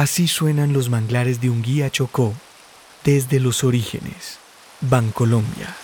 Así suenan los manglares de un guía Chocó desde los orígenes. Bancolombia.